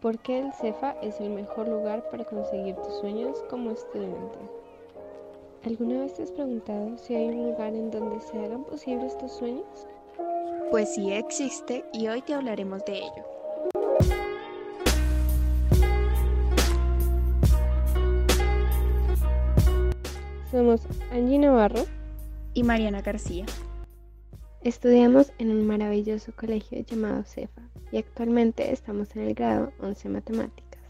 ¿Por qué el CEFA es el mejor lugar para conseguir tus sueños como estudiante? ¿Alguna vez te has preguntado si hay un lugar en donde se hagan posibles tus sueños? Pues sí existe y hoy te hablaremos de ello. Somos Angie Navarro y Mariana García. Estudiamos en un maravilloso colegio llamado CEFA y actualmente estamos en el grado 11 Matemáticas.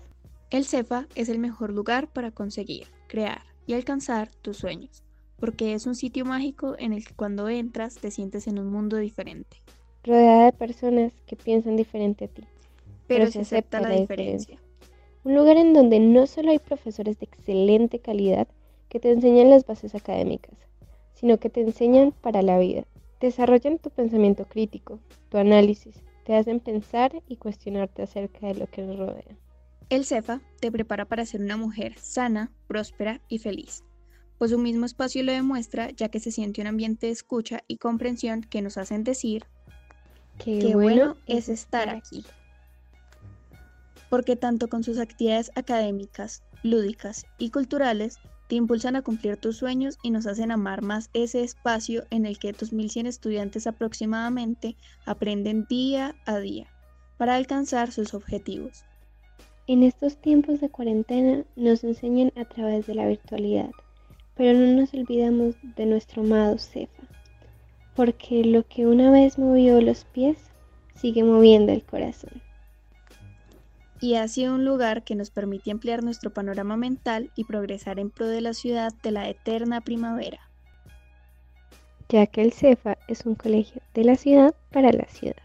El CEFA es el mejor lugar para conseguir, crear y alcanzar tus sueños, porque es un sitio mágico en el que cuando entras te sientes en un mundo diferente. Rodeada de personas que piensan diferente a ti. Pero, se acepta, la, diferencia. Un lugar en donde no solo hay profesores de excelente calidad que te enseñan las bases académicas, sino que te enseñan para la vida. Desarrollan tu pensamiento crítico, tu análisis, te hacen pensar y cuestionarte acerca de lo que nos rodea. El CEFA te prepara para ser una mujer sana, próspera y feliz, pues su mismo espacio lo demuestra ya que se siente un ambiente de escucha y comprensión que nos hacen decir qué, bueno es estar aquí. Porque tanto con sus actividades académicas, lúdicas y culturales, te impulsan a cumplir tus sueños y nos hacen amar más ese espacio en el que tus 1100 estudiantes aproximadamente aprenden día a día para alcanzar sus objetivos. En estos tiempos de cuarentena nos enseñan a través de la virtualidad, pero no nos olvidamos de nuestro amado Cefa, porque lo que una vez movió los pies sigue moviendo el corazón y ha sido un lugar que nos permite ampliar nuestro panorama mental y progresar en pro de la ciudad de la eterna primavera. Ya que el CEFA es un colegio de la ciudad para la ciudad.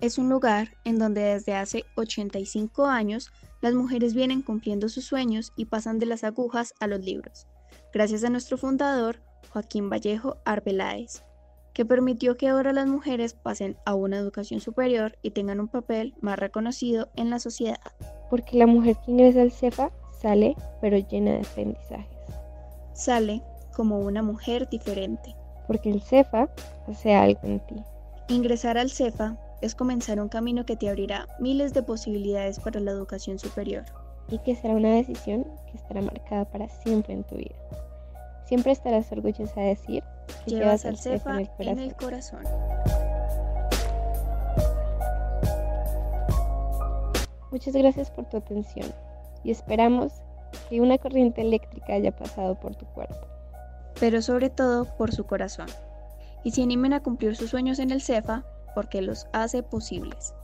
Es un lugar en donde desde hace 85 años las mujeres vienen cumpliendo sus sueños y pasan de las agujas a los libros, gracias a nuestro fundador, Joaquín Vallejo Arbeláez, que permitió que ahora las mujeres pasen a una educación superior y tengan un papel más reconocido en la sociedad. Porque la mujer que ingresa al CEFA sale pero llena de aprendizajes. Sale como una mujer diferente. Porque el CEFA hace algo en ti. Ingresar al CEFA es comenzar un camino que te abrirá miles de posibilidades para la educación superior. Y que será una decisión que estará marcada para siempre en tu vida. Siempre estarás orgullosa de decir que llevas al cefa en el corazón. Muchas gracias por tu atención y esperamos que una corriente eléctrica haya pasado por tu cuerpo. Pero sobre todo por su corazón. Y se animen a cumplir sus sueños en el CEFA porque los hace posibles.